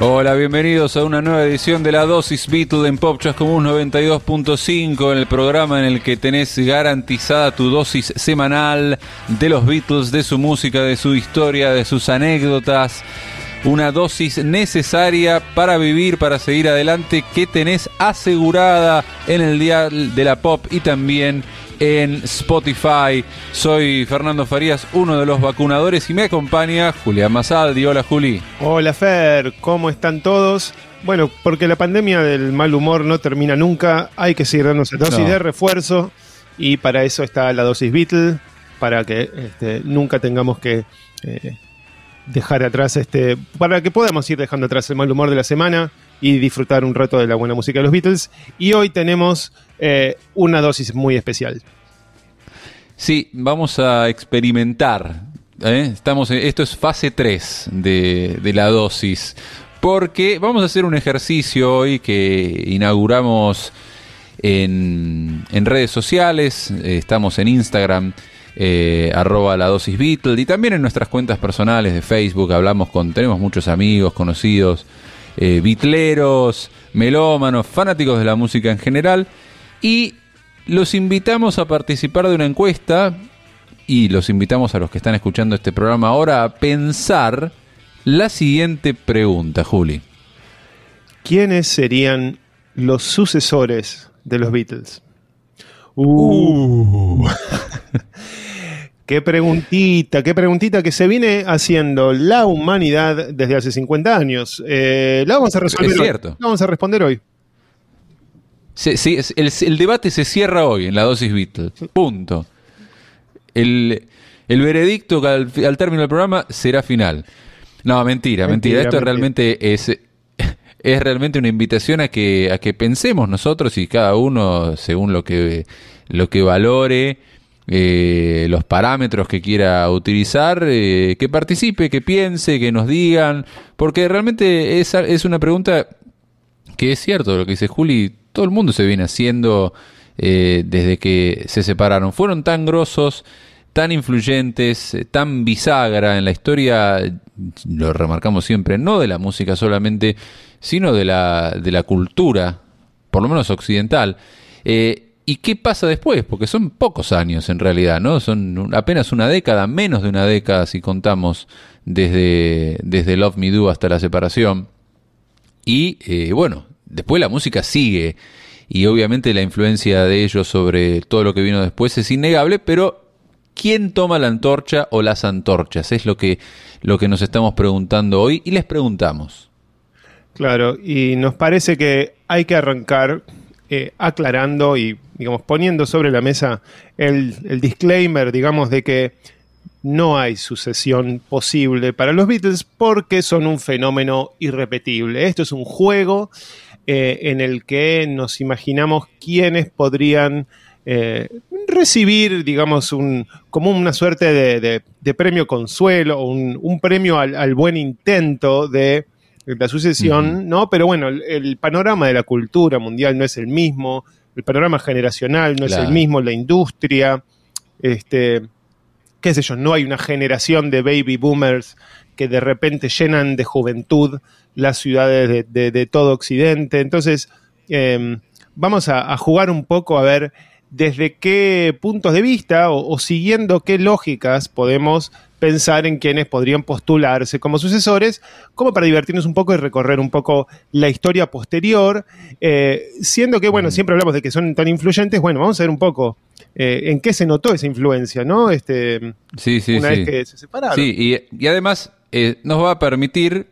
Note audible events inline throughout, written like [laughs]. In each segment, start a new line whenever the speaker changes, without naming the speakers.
Hola, bienvenidos a una nueva edición de la dosis Beatle en Popchas Común 92.5, en el programa en el que tenés garantizada tu dosis semanal de los Beatles, de su música, de su historia, de sus anécdotas. Una dosis necesaria para vivir, para seguir adelante, que tenés asegurada en el día de la pop y también en Spotify. Soy Fernando Farías, uno de los vacunadores, y me acompaña Julián Masaldi. Hola, Juli.
Hola, Fer. ¿Cómo están todos? Bueno, porque la pandemia del mal humor no termina nunca, hay que seguir dando esa dosis de refuerzo y para eso está la dosis Beatle, para que este, nunca tengamos que eh, dejar atrás este, para que podamos ir dejando atrás el mal humor de la semana y disfrutar un rato de la buena música de los Beatles. Y hoy tenemos eh, una dosis muy especial.
Sí, vamos a experimentar. ¿eh? Estamos, esto es fase 3 de, de la dosis. Porque vamos a hacer un ejercicio hoy que inauguramos en, en redes sociales. Estamos en Instagram. Eh, arroba la dosis Beatle y también en nuestras cuentas personales de Facebook hablamos con, tenemos muchos amigos, conocidos, eh, bitleros, melómanos, fanáticos de la música en general y los invitamos a participar de una encuesta y los invitamos a los que están escuchando este programa ahora a pensar la siguiente pregunta, Juli.
¿Quiénes serían los sucesores de los Beatles? Uh. [laughs] qué preguntita, qué preguntita que se viene haciendo la humanidad desde hace 50 años. Eh, la vamos a resolver.
Es cierto.
Hoy. La vamos a responder hoy.
El, el, debate se cierra hoy en la dosis Beatles. Punto. El, el veredicto al, al, término del programa será final. No, mentira, mentira. mentira. Esto mentira. realmente es, [laughs] es realmente una invitación a que, a que pensemos nosotros y cada uno según lo que, lo que valore. Eh, los parámetros que quiera utilizar, eh, que participe, que piense, que nos digan, porque realmente es, es una pregunta que es cierto lo que dice Juli, todo el mundo se viene haciendo eh, desde que se separaron. Fueron tan grosos, tan influyentes, tan bisagra en la historia, lo remarcamos siempre, no de la música solamente, sino de la, de la cultura, por lo menos occidental. ¿Y qué pasa después? Porque son pocos años en realidad, ¿no? Son apenas una década, menos de una década si contamos desde, desde Love Me Do hasta la separación. Y eh, bueno, después la música sigue y obviamente la influencia de ellos sobre todo lo que vino después es innegable, pero ¿quién toma la antorcha o las antorchas? Es lo que, lo que nos estamos preguntando hoy y les preguntamos.
Claro, y nos parece que hay que arrancar eh, aclarando y, digamos, poniendo sobre la mesa el, disclaimer, digamos, de que no hay sucesión posible para los Beatles porque son un fenómeno irrepetible. Esto es un juego eh, en el que nos imaginamos quiénes podrían eh, recibir, digamos, un, como una suerte de, de, premio consuelo, un, un premio al, buen intento de la sucesión, uh -huh. ¿no? Pero bueno, el, el, panorama de la cultura mundial no es el mismo, el panorama generacional no claro. es el mismo, la industria, este, qué sé yo, no hay una generación de baby boomers que de repente llenan de juventud las ciudades de, de, de todo Occidente. Entonces, eh, vamos a, a, jugar un poco a ver desde qué puntos de vista o, o, siguiendo qué lógicas podemos pensar en quienes podrían postularse como sucesores, como para divertirnos un poco y recorrer un poco la historia posterior, eh, siendo que, bueno, siempre hablamos de que son tan influyentes, bueno, vamos a ver un poco eh, en qué se notó esa influencia, ¿no? Este,
sí, sí,
una
sí.
vez que se separaron.
Sí, y, y además eh, nos va a permitir,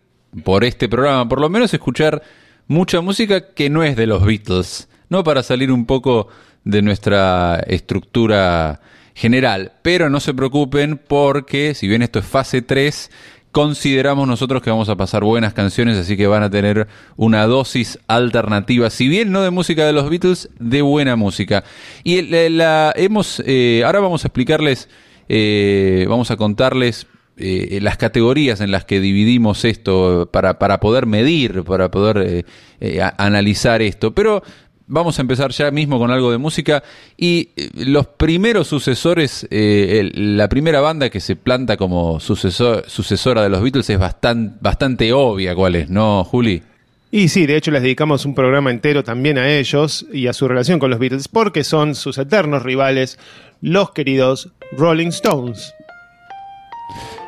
por este programa, por lo menos escuchar mucha música que no es de los Beatles, ¿no? Para salir un poco de nuestra estructura general. Pero no se preocupen porque, si bien esto es fase 3, consideramos nosotros que vamos a pasar buenas canciones, así que van a tener una dosis alternativa, si bien no de música de los Beatles, de buena música. Y la, la hemos, eh, ahora vamos a explicarles, eh, vamos a contarles eh, las categorías en las que dividimos esto para, para poder medir, para poder eh, eh, analizar esto. Pero vamos a empezar ya mismo con algo de música. Y eh, los primeros sucesores, eh, el- la primera banda que se planta como sucesor, sucesora de los Beatles es bastante, bastante obvia cuál es, ¿no, Juli?
Y sí, de hecho les dedicamos un programa entero también a ellos y a su relación con los Beatles, porque son sus eternos rivales, los queridos Rolling Stones.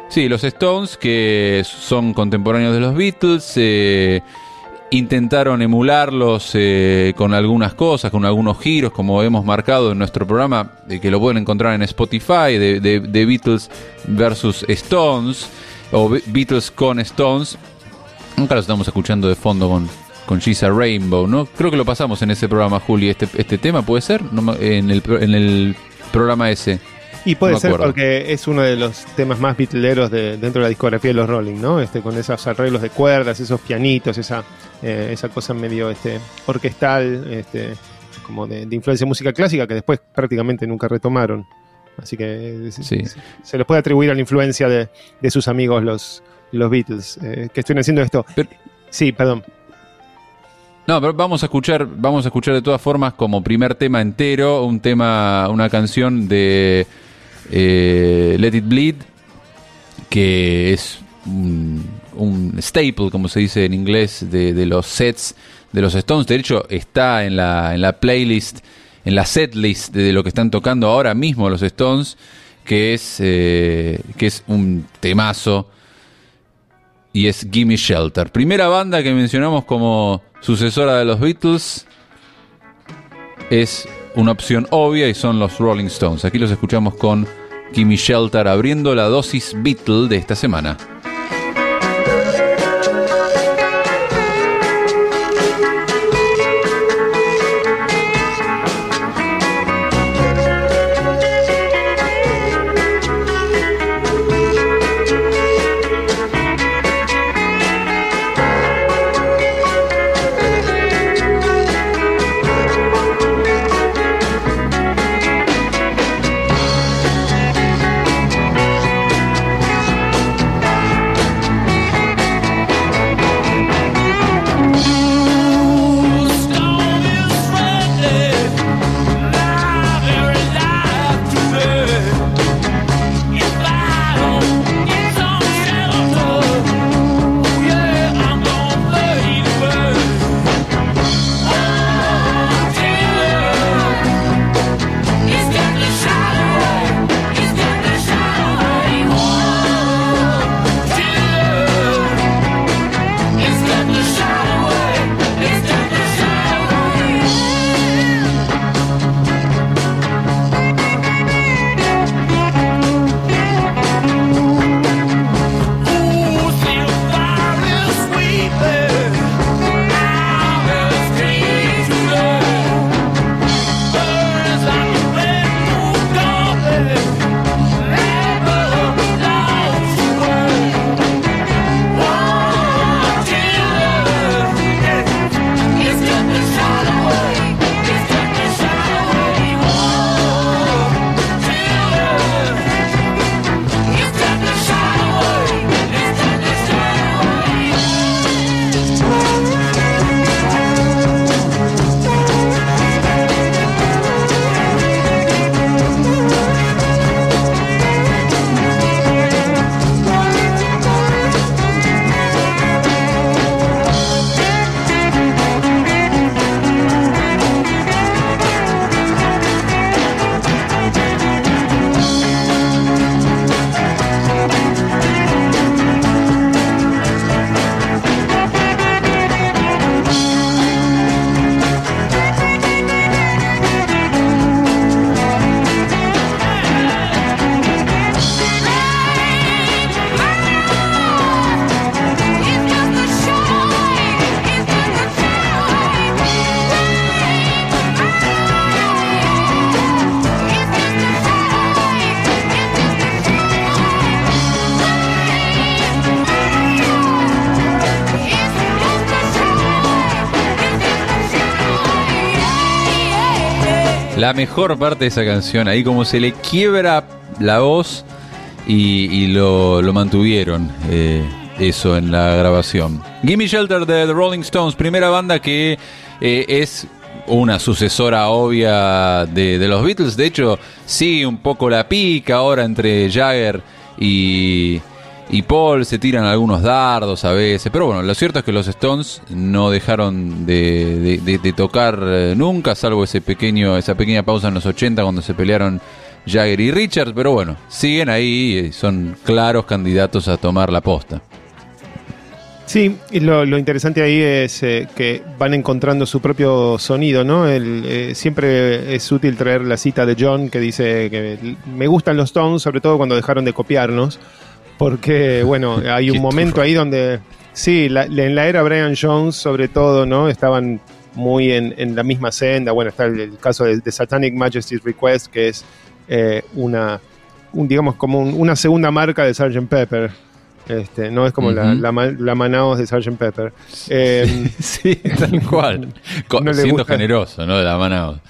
Sí, los Stones, que son contemporáneos de los Beatles, eh, intentaron emularlos eh, con algunas cosas, con algunos giros, como hemos marcado en nuestro programa, eh, que lo pueden encontrar en Spotify, de, de- de Beatles versus Stones, o Be- Beatles con Stones. Nunca lo estamos escuchando de fondo con, con She's Rainbow, ¿no? Creo que lo pasamos en ese programa, Juli, este, este tema, ¿puede ser? En, el, en el programa ese.
Y puede
No
ser
acuerdo.
porque es uno de los temas más beatleros de, dentro de la discografía de los Rolling, ¿no? Este, con esos arreglos de cuerdas, esos pianitos, esa, eh, esa cosa medio este, orquestal, este, como de, de influencia de música clásica, que después prácticamente nunca retomaron. Así que se,
Sí.
se- se les puede atribuir a la influencia de, de sus amigos los, los Beatles, eh, que estuvieron haciendo esto.
Pero-
sí, perdón.
No, pero vamos a escuchar, vamos a escuchar de todas formas como primer tema entero, un tema, una canción de eh, Let It Bleed, que es un, staple, como se dice en inglés, de, de los sets de los Stones. De hecho, está en la, en la playlist, en la setlist de lo que están tocando ahora mismo los Stones, que es, eh, que es un temazo y es Gimme Shelter. Primera banda que mencionamos como sucesora de los Beatles es una opción obvia y son los Rolling Stones. Aquí los escuchamos con Gimme Shelter abriendo la dosis Beatle de esta semana. La mejor parte de esa canción, ahí como se le quiebra la voz y, lo, mantuvieron eh, eso en la grabación. Gimme Shelter de The Rolling Stones, primera banda que eh, es una sucesora obvia de, de, los Beatles. De hecho, sí, un poco la pica ahora entre Jagger y, y Paul. Se tiran algunos dardos a veces. Pero bueno, lo cierto es que los Stones no dejaron de, de tocar eh, nunca, salvo esa pequeña pausa en los 80 cuando se pelearon Jagger y Richard. Pero bueno, siguen ahí y son claros candidatos a tomar la posta.
Sí, y lo, interesante ahí es eh, que van encontrando su propio sonido, ¿no? El, eh, siempre es útil traer la cita de John que dice que me gustan los Stones, sobre todo cuando dejaron de copiarnos, porque, bueno, [laughs] hay un momento ahí donde, sí, en la era Brian Jones, sobre todo, ¿no? Estaban muy en, la misma senda. Bueno, está el, caso de, Satanic Majesty's Request, que es eh, una, un, digamos, como una segunda marca de Sgt. Pepper este, no es como la, la, Manaos de Sgt. Pepper.
Eh, [laughs] sí, tal [laughs] cual. siendo generoso, ¿no? De la Manaos.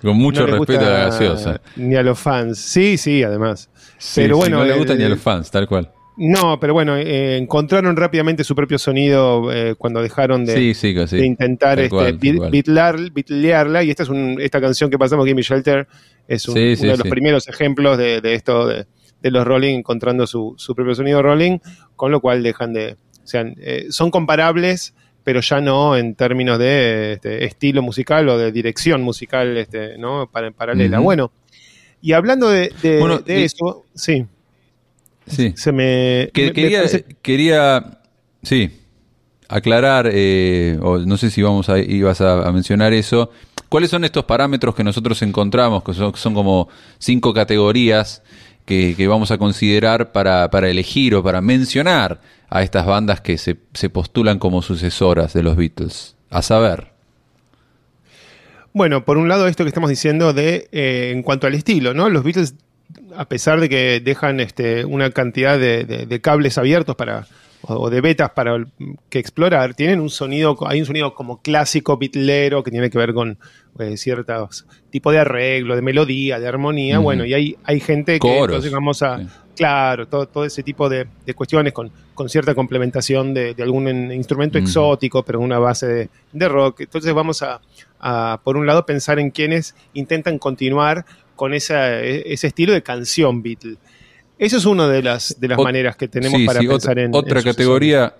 Con mucho respeto a la gaseosa.
Ni a los fans. Sí, sí, además.
pero bueno. no le gusta ni a los fans, tal cual.
No, pero bueno, eh, encontraron rápidamente su propio sonido eh, cuando dejaron de, de intentar este, bitlearla. Y esta es esta canción que pasamos, Gimme Shelter, es uno de los primeros ejemplos de, de esto, de, de los Rolling encontrando su, propio sonido Rolling, con lo cual dejan de. O sea, eh, son comparables, pero ya no en términos de este, estilo musical o de dirección musical este, ¿no? Para, paralela. Bueno, y hablando de, eso, sí.
Sí. Se me. quería, quería. Sí. Aclarar, eh, o no sé si vamos a, ibas a, mencionar eso. ¿Cuáles son estos parámetros que nosotros encontramos, que son, son como cinco categorías que, vamos a considerar para, elegir o para mencionar a estas bandas que se, postulan como sucesoras de los Beatles? A saber.
Bueno, por un lado esto que estamos diciendo de eh, en cuanto al estilo, ¿no? Los Beatles, a pesar de que dejan este, una cantidad de cables abiertos para, o de betas para que explorar, tienen un sonido, hay un sonido como clásico bitlero que tiene que ver con eh, ciertos tipos de arreglo, de melodía, de armonía, bueno, y hay, hay gente que entonces vamos a, claro, todo, todo ese tipo de, cuestiones con, con, cierta complementación de, algún instrumento exótico, pero una base de, rock. Entonces vamos a, por un lado, pensar en quienes intentan continuar con esa, e, ese estilo de canción Beatle. Eso es una de las, de las maneras que tenemos para pensar en.
Otra categoría.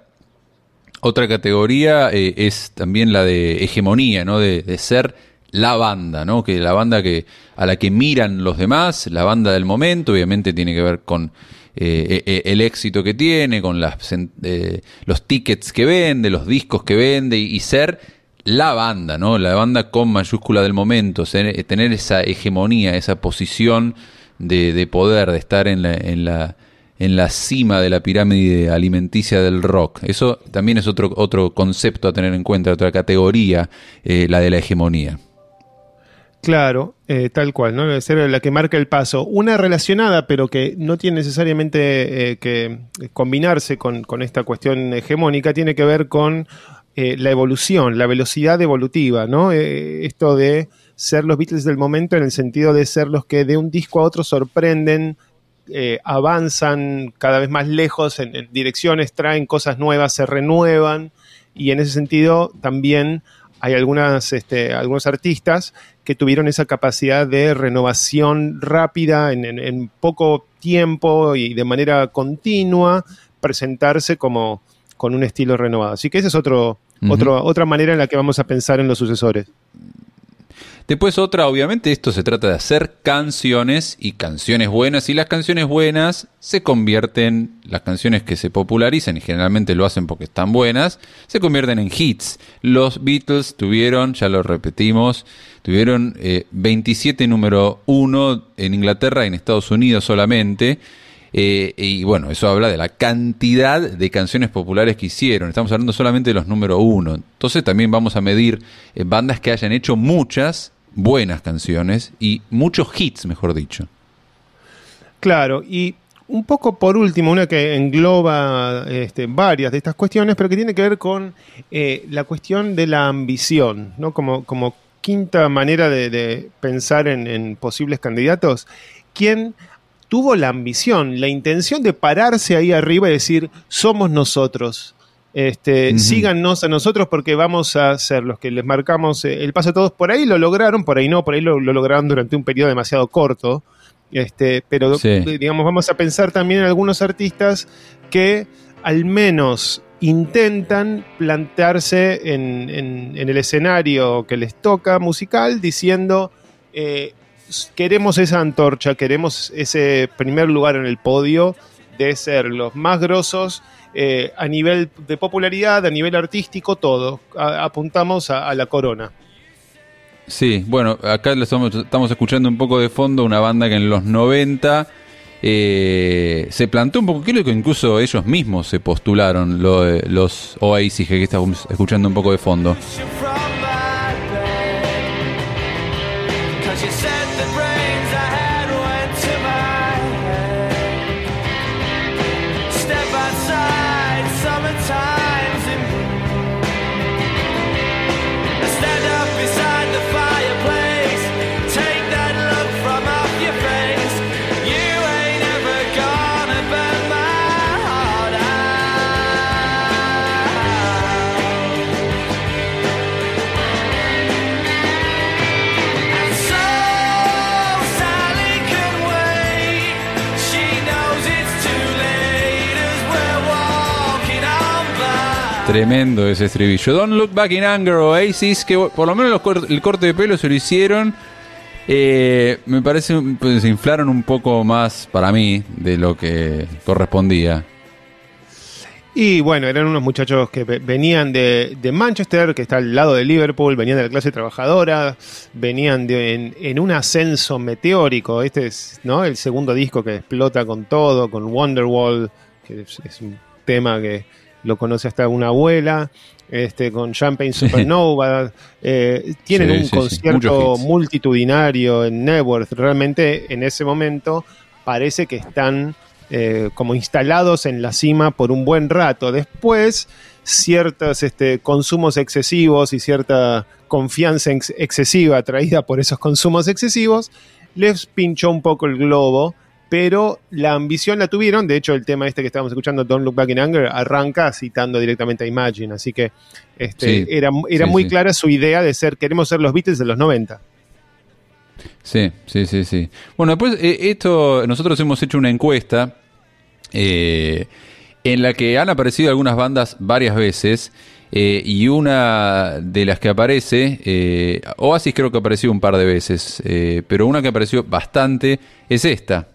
Otra categoría eh, es también la de hegemonía, ¿no? De, ser la banda, ¿no? Que la banda que a la que miran los demás, la banda del momento, obviamente tiene que ver con eh, e, e, el éxito que tiene, con las, eh, los tickets que vende, los discos que vende y, ser la banda, ¿no? La banda con mayúscula del momento, tener esa hegemonía, esa posición de, poder, de estar en la, cima de la pirámide alimenticia del rock. Eso también es otro, concepto a tener en cuenta, otra categoría, eh, la de la hegemonía.
Claro, eh, tal cual, ¿no? Debe ser la que marca el paso. Una relacionada, pero que no tiene necesariamente eh, que combinarse con, con, esta cuestión hegemónica, tiene que ver con la evolución, la velocidad evolutiva, ¿no? esto de ser los Beatles del momento en el sentido de ser los que de un disco a otro sorprenden, eh, avanzan cada vez más lejos en, direcciones, traen cosas nuevas, se renuevan y en ese sentido también hay algunas, este, algunos artistas que tuvieron esa capacidad de renovación rápida en, poco tiempo y de manera continua presentarse como con un estilo renovado. Así que esa es otro, otra manera en la que vamos a pensar en los sucesores.
Después otra, obviamente, esto se trata de hacer canciones y canciones buenas y las canciones buenas se convierten, las canciones que se popularizan y generalmente lo hacen porque están buenas, se convierten en hits. Los Beatles tuvieron, ya lo repetimos, tuvieron 27 eh, número 1 en Inglaterra y en Estados Unidos solamente. Eh, y bueno, eso habla de la cantidad de canciones populares que hicieron. Estamos hablando solamente de los número uno. Entonces también vamos a medir eh, bandas que hayan hecho muchas buenas canciones y muchos hits, mejor dicho.
Claro, y un poco por último, una que engloba este, varias de estas cuestiones, pero que tiene que ver con eh, la cuestión de la ambición, ¿no? Como, como quinta manera de, pensar en, posibles candidatos. ¿Quién tuvo la ambición, la intención de pararse ahí arriba y decir, somos nosotros? Este, Síganos a nosotros porque vamos a ser los que les marcamos eh, el paso a todos. Por ahí lo lograron, por ahí no, por ahí lo, lograron durante un periodo demasiado corto. Este, pero digamos, vamos a pensar también en algunos artistas que al menos intentan plantearse en, el escenario que les toca musical diciendo eh, queremos esa antorcha, queremos ese primer lugar en el podio de ser los más grosos eh, a nivel de popularidad, a nivel artístico, todo. apuntamos a, la corona.
Sí, bueno, acá estamos, estamos, escuchando un poco de fondo una banda que en los 90 eh, se plantó un poco, creo que incluso ellos mismos se postularon, los Oasis, que estamos escuchando un poco de fondo. Tremendo ese estribillo. Don't Look Back in Anger Oasis, que por lo menos el corte de pelo se lo hicieron. Eh, me parece pues, se inflaron un poco más para mí de lo que correspondía.
Y bueno, eran unos muchachos que venían de, Manchester, que está al lado de Liverpool, venían de la clase trabajadora, venían en, un ascenso meteórico. Este es ¿no? el segundo disco que explota con todo, con Wonderwall, que es un tema que lo conoce hasta una abuela, este, con Champagne Supernova. Eh, tienen un concierto multitudinario en Networth. Realmente en ese momento parece que están eh, como instalados en la cima por un buen rato. Después, ciertos este, consumos excesivos y cierta confianza excesiva traída por esos consumos excesivos les pinchó un poco el globo pero la ambición la tuvieron. De hecho, el tema este que estábamos escuchando, Don't Look Back in Anger, arranca citando directamente a Imagine. Así que este, era, era muy clara su idea de ser, queremos ser los Beatles de los 90.
Sí, sí, sí, sí. Bueno, después eh, esto, nosotros hemos hecho una encuesta eh, en la que han aparecido algunas bandas varias veces. Eh, y una de las que aparece, Oasis creo que apareció un par de veces, pero una que apareció bastante es esta.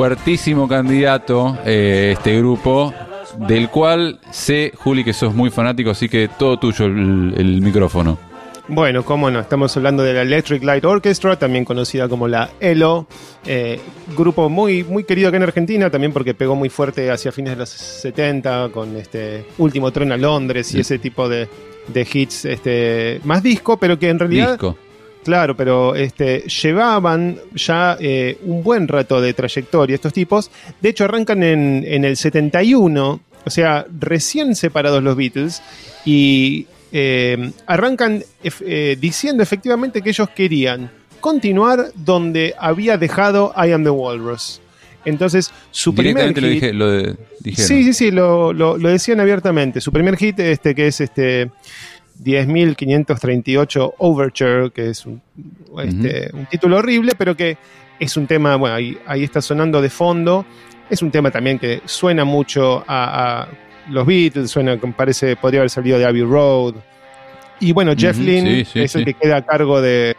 Fuertísimo candidato eh, este grupo, del cual sé, Juli, que sos muy fanático, así que todo tuyo el, micrófono.
Bueno, cómo no, estamos hablando de la Electric Light Orchestra, también conocida como la ELO, eh, grupo muy, muy querido acá en Argentina, también porque pegó muy fuerte hacia fines de los 70 con este último tren a Londres y ese tipo de, de hits este, más disco, pero que en realidad... Disco Claro, pero este, llevaban ya eh, un buen rato de trayectoria estos tipos. De hecho, arrancan en, el 71, o sea, recién separados los Beatles, y eh, arrancan eh, diciendo efectivamente que ellos querían continuar donde había dejado I Am the Walrus. Entonces, su primer hit. Lo, lo sí, sí, sí, lo, lo, decían abiertamente. Su primer hit, este, que es este 10.538 Overture, que es este, un, título horrible, pero que es un tema, bueno, ahí, ahí, está sonando de fondo. Es un tema también que suena mucho a, los Beatles, suena, parece, podría haber salido de Abbey Road. Y bueno, Jeff
Ujú,
Lynne
sí, sí,
es el
sí.
que queda a cargo de,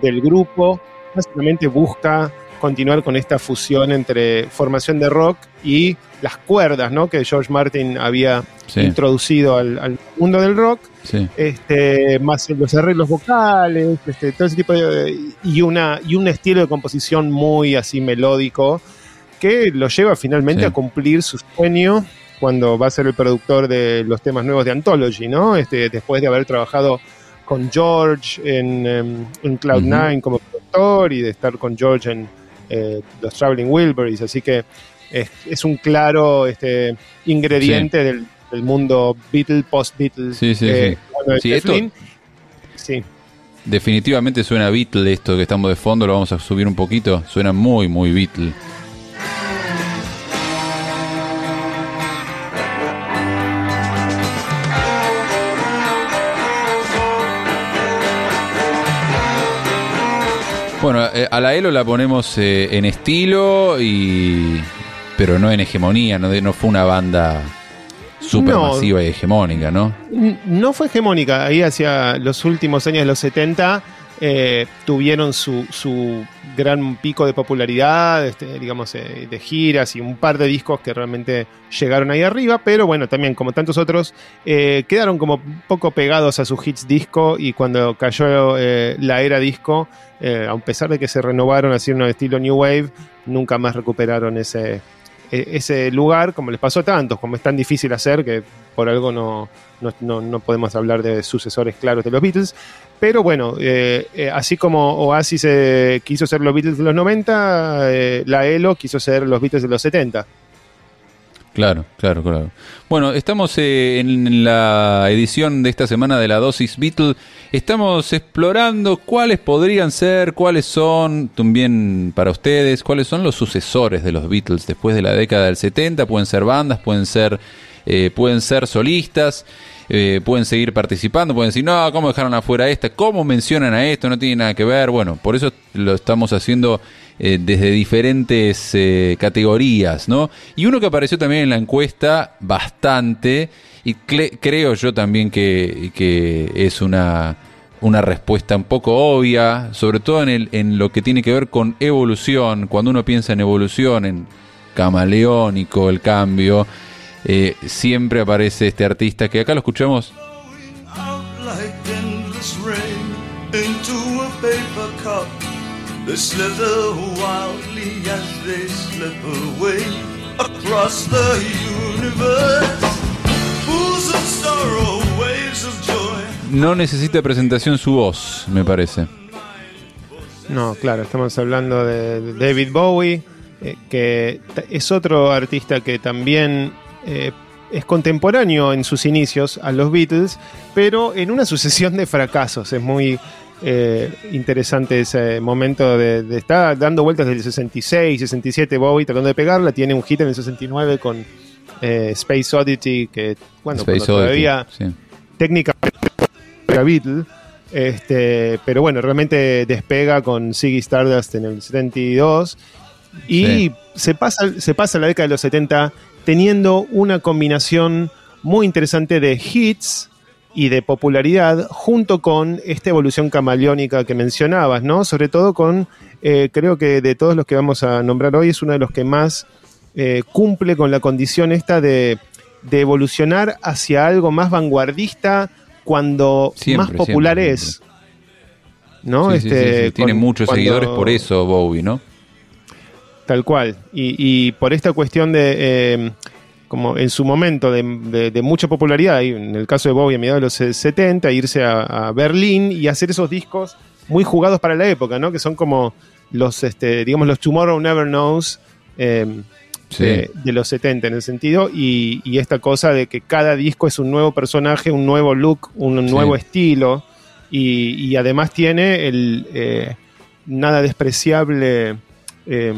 del grupo. Básicamente busca continuar con esta fusión entre formación de rock y las cuerdas, ¿no? Que George Martin había
Sí,
introducido al, al mundo del rock.
sí.
Este, más los arreglos vocales, este, todo ese tipo de. y una, y un estilo de composición muy así melódico que lo lleva finalmente
Sí.
a cumplir su sueño cuando va a ser el productor de los temas nuevos de Anthology, ¿no? Este, después de haber trabajado con George en, em, en Cloud9 como productor y de estar con George en eh, los Traveling Wilburys, así que es, es un claro este, ingrediente del, del mundo Beatle, post-Beatles.
Sí, sí,
eh,
sí.
de
esto-.
Sí.
Definitivamente suena Beatle esto que estamos de fondo, lo vamos a subir un poquito. Suena muy, muy Beatle. Bueno, eh, a la Elo la ponemos eh, en estilo y pero no en hegemonía, no, no fue una banda super masiva y hegemónica, ¿no?
No fue hegemónica, ahí hacia los últimos años de los 70 eh, tuvieron su, su gran pico de popularidad, este, digamos, eh, de giras y un par de discos que realmente llegaron ahí arriba, pero bueno, también como tantos otros, eh, quedaron como un poco pegados a sus hits disco y cuando cayó la era disco, a pesar de que se renovaron así estilo New Wave, nunca más recuperaron ese, e- ese lugar, como les pasó a tantos, como es tan difícil hacer que por algo no, no- no podemos hablar de sucesores claros de los Beatles. Pero bueno, eh, eh, así como Oasis eh, quiso ser los Beatles de los 90, eh, la ELO quiso ser los Beatles de los 70.
Claro, claro, claro. Bueno, estamos en la edición de esta semana de la dosis Beatle. Estamos explorando cuáles podrían ser, cuáles son, también para ustedes, cuáles son los sucesores de los Beatles después de la década del 70. Pueden ser bandas, pueden ser, pueden ser solistas, eh, pueden seguir participando, pueden decir, no, ¿cómo dejaron afuera esta? ¿Cómo mencionan a esto? No tiene nada que ver. Bueno, por eso lo estamos haciendo eh, desde diferentes eh, categorías, ¿no? Y uno que apareció también en la encuesta bastante, y creo yo también que, que es una, una respuesta un poco obvia, sobre todo en, el, en lo que tiene que ver con evolución, cuando uno piensa en evolución, en camaleónico, el cambio, eh, siempre aparece este artista que acá lo escuchamos. No necesita presentación su voz, me parece.
No, claro, estamos hablando de David Bowie, eh, que es otro artista que también eh, es contemporáneo en sus inicios a los Beatles, pero en una [laughs] sucesión de fracasos. Es muy eh, interesante ese momento de, de estar dando vueltas del 66, 67 Bowie tratando de pegarla. Tiene un hit en el 69 con eh, Space Oddity, que bueno,
Space
todavía
sí.
técnicamente era Beatle. Este, pero bueno, realmente despega con Ziggy Stardust en el 72 y
Sí.
se, pasa, se pasa la década de los 70 teniendo una combinación muy interesante de hits y de popularidad junto con esta evolución camaleónica que mencionabas, ¿no? Sobre todo con, eh, creo que de todos los que vamos a nombrar hoy es uno de los que más eh, cumple con la condición esta de, de evolucionar hacia algo más vanguardista cuando
Siempre,
más popular
siempre,
es. ¿no?
Sí, sí, sí,
Este,
sí. Tiene
con-
muchos
cuando-
seguidores por eso, Bowie, ¿no?
Tal cual. Y, y por esta cuestión de, eh, como en su momento de, de- de mucha popularidad, en el caso de Bowie a mediados de los 70, irse a, a Berlín y hacer esos discos muy jugados para la época, ¿no? Que son como los, este, digamos, los Tomorrow Never Knows eh,
Sí.
de, de los 70 en el sentido, y, y esta cosa de que cada disco es un nuevo personaje, un nuevo look, un
Sí.
nuevo estilo, y, y además tiene el eh, nada despreciable eh,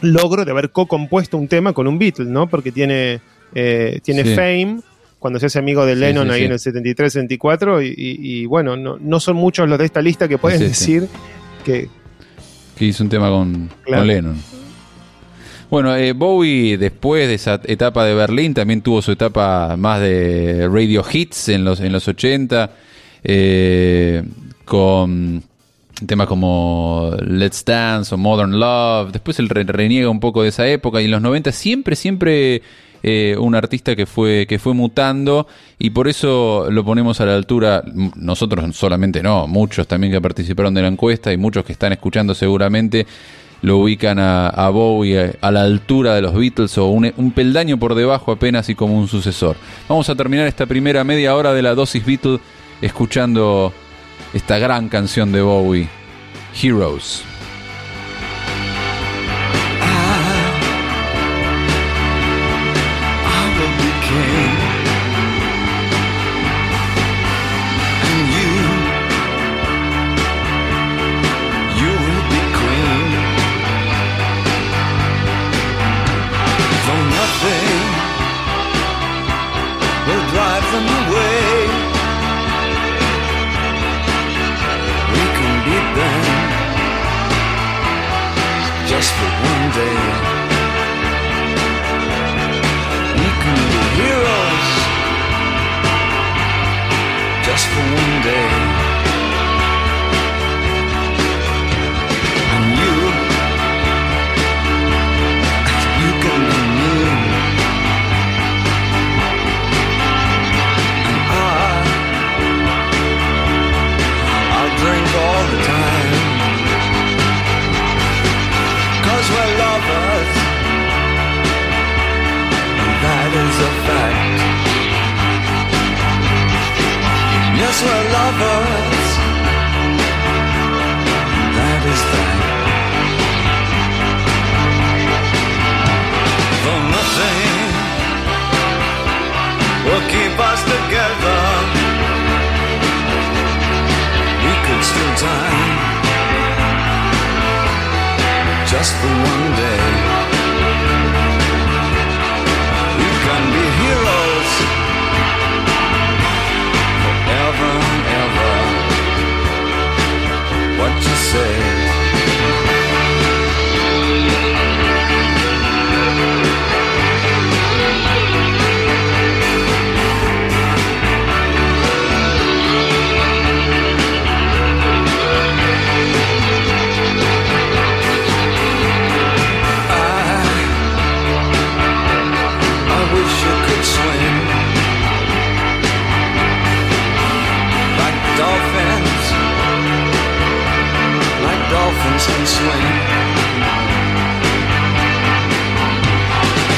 logro de haber co-compuesto un tema con un Beatle, ¿no? Porque tiene, eh, tiene
Sí.
Fame, cuando se hace amigo de Lennon
sí,
ahí en el 73-74, y, y- y bueno, no, no son muchos los de esta lista que pueden decir que,
Que hizo un tema con,
Claro.
con Lennon. Bueno, eh, Bowie después de esa etapa de Berlín también tuvo su etapa más de radio hits en los, en los 80. eh, con temas como Let's Dance o Modern Love. Después él re- reniega un poco de esa época y en los 90 siempre, siempre eh, un artista que fue, que fue mutando y por eso lo ponemos a la altura, nosotros solamente no, muchos también que participaron de la encuesta y muchos que están escuchando seguramente lo ubican a, Bowie a, a la altura de los Beatles o un, un peldaño por debajo apenas y como un sucesor. Vamos a terminar esta primera media hora de la dosis Beatles escuchando esta gran canción de Bowie, Heroes.
Lovers. That is that. For nothing will keep us together. We could still die just for one day. Say? Dolphins can swim.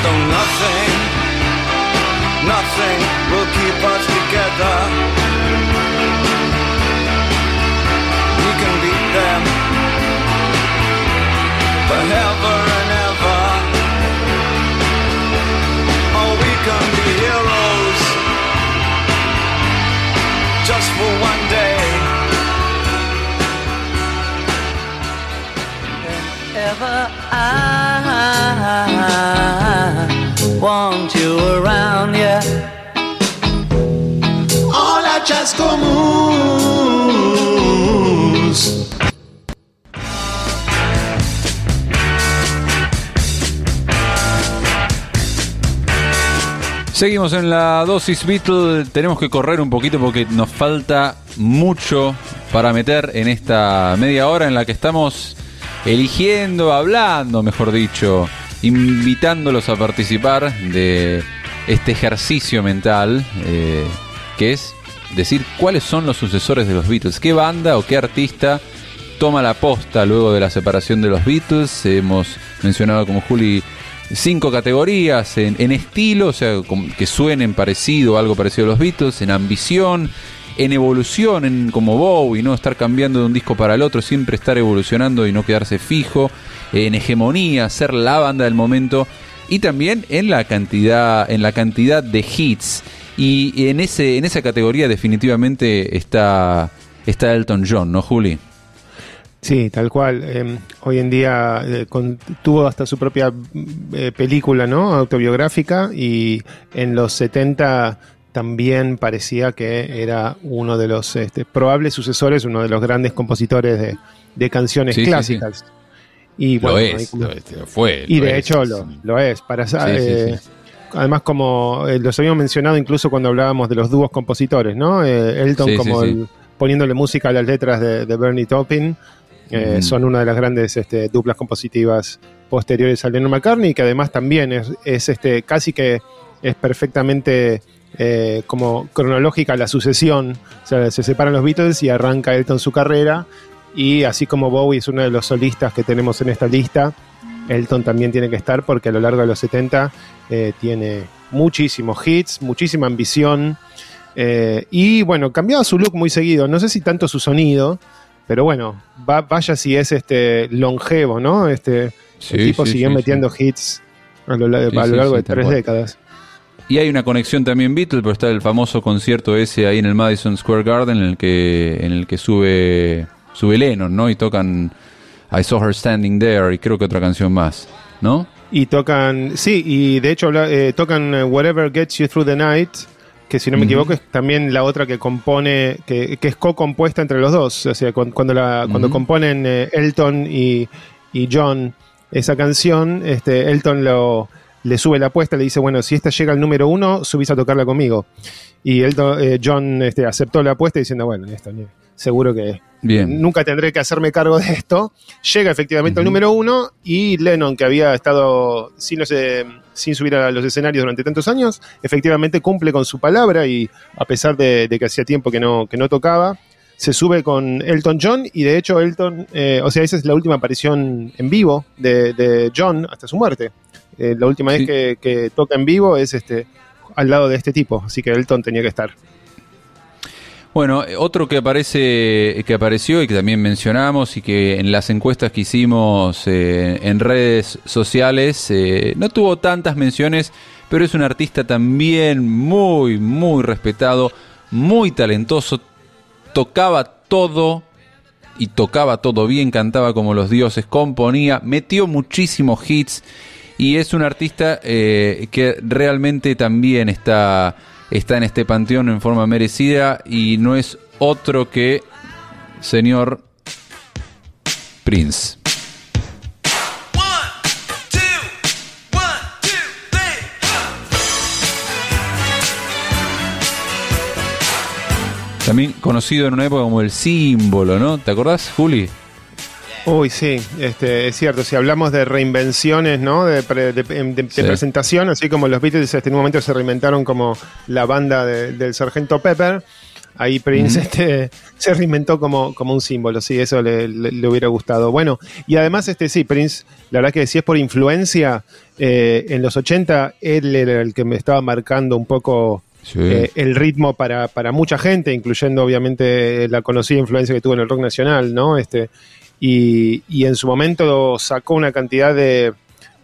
Though nothing, nothing will keep us together. We can beat them forever and ever. Oh, we can be heroes just for one day.
Ever I want you around, yeah.
Hola Chascomús.
Seguimos en la dosis Beatle. Tenemos que correr un poquito porque nos falta mucho para meter en esta media hora en la que estamos eligiendo, hablando, mejor dicho, invitándolos a participar de este ejercicio mental eh, que es decir cuáles son los sucesores de los Beatles, qué banda o qué artista toma la posta luego de la separación de los Beatles. Hemos mencionado como Juli cinco categorías en, en estilo, o sea, que suenen parecido, algo parecido a los Beatles, en ambición, en evolución, en como Bowie, no estar cambiando de un disco para el otro, siempre estar evolucionando y no quedarse fijo, en hegemonía, ser la banda del momento y también en la cantidad, en la cantidad de hits. Y, en ese, en esa categoría definitivamente está, está Elton John, ¿no, Juli?
Sí, tal cual. Eh, hoy en día eh, tuvo hasta su propia eh, película, ¿no? Autobiográfica y en los 70 también parecía que era uno de los este, probables sucesores, uno de los grandes compositores de, de canciones
Sí, sí,
clásicas. Y
lo
bueno,
es,
ahí como-
lo es, fue.
y
lo
de
es.
hecho lo, lo es. Para, eh, además como eh, los habíamos mencionado incluso cuando hablábamos de los dúos compositores, ¿no? Eh, Elton como el- poniéndole música a las letras de, de Bernie Taupin, eh, son una de las grandes este, duplas compositivas posteriores a Lennon McCartney, que además también es, es, este, casi que es perfectamente eh, como cronológica la sucesión, o sea, se separan los Beatles y arranca Elton su carrera, y así como Bowie es uno de los solistas que tenemos en esta lista, Elton también tiene que estar porque a lo largo de los 70 eh, tiene muchísimos hits, muchísima ambición, eh, y bueno, cambiaba su look muy seguido, no sé si tanto su sonido, pero bueno, va- vaya si es este longevo, ¿no? Este,
Sí,
el tipo
sí,
siguió
sí,
metiendo hits a lo, a largo de tres
cual.
décadas.
Y hay una conexión también Beatle, pero está el famoso concierto ese ahí en el Madison Square Garden en el que, en el que sube, sube Lennon, ¿no? Y tocan I Saw Her Standing There y creo que otra canción más, ¿no?
Y tocan, sí, y de hecho eh, tocan eh, Whatever Gets You Through the Night, que si no me equivoco es también la otra que compone, que, que es co-compuesta entre los dos. O sea, cuando, cuando, la, cuando componen eh, Elton y, y John esa canción, este, Elton lo, le sube la apuesta, le dice, bueno, si esta llega al número uno, subís a tocarla conmigo. Y Elton, eh, John este, aceptó la apuesta diciendo, bueno, esto ni- seguro que
Bien.
nunca tendré que hacerme cargo de esto. Llega efectivamente al número uno y Lennon, que había estado sin, los, eh, sin subir a los escenarios durante tantos años, efectivamente cumple con su palabra y a pesar de, de que hacía tiempo que no, que no tocaba, se sube con Elton John y de hecho Elton, eh, o sea, esa es la última aparición en vivo de, de John hasta su muerte. Eh, la última
Sí.
vez que, que toca en vivo es este al lado de este tipo, así que Elton tenía que estar.
Bueno, otro que aparece, que apareció y que también mencionamos y que en las encuestas que hicimos eh, en redes sociales eh, no tuvo tantas menciones, pero es un artista también muy, muy respetado, muy talentoso, tocaba todo y tocaba todo bien, cantaba como los dioses, componía, metió muchísimos hits y es un artista eh, que realmente también está, está en este panteón en forma merecida y no es otro que señor Prince. También conocido en una época como el símbolo, ¿no? ¿Te acordás, Juli?
Uy, sí, este, es cierto. Si hablamos de reinvenciones, ¿no? De, pre- de- de- de
Sí.
presentación, así como los Beatles este, en un momento se reinventaron como la banda de- del Sargento Pepper, ahí Prince este, [laughs] se reinventó como, como un símbolo. Sí, eso le, le- le hubiera gustado. Bueno, y además, este, sí, Prince, la verdad que si es por influencia, eh, en los 80 él era el que me estaba marcando un poco
Sí.
eh, el ritmo para, para mucha gente, incluyendo obviamente la conocida influencia que tuvo en el rock nacional, ¿no? Este, y, y en su momento sacó una cantidad de,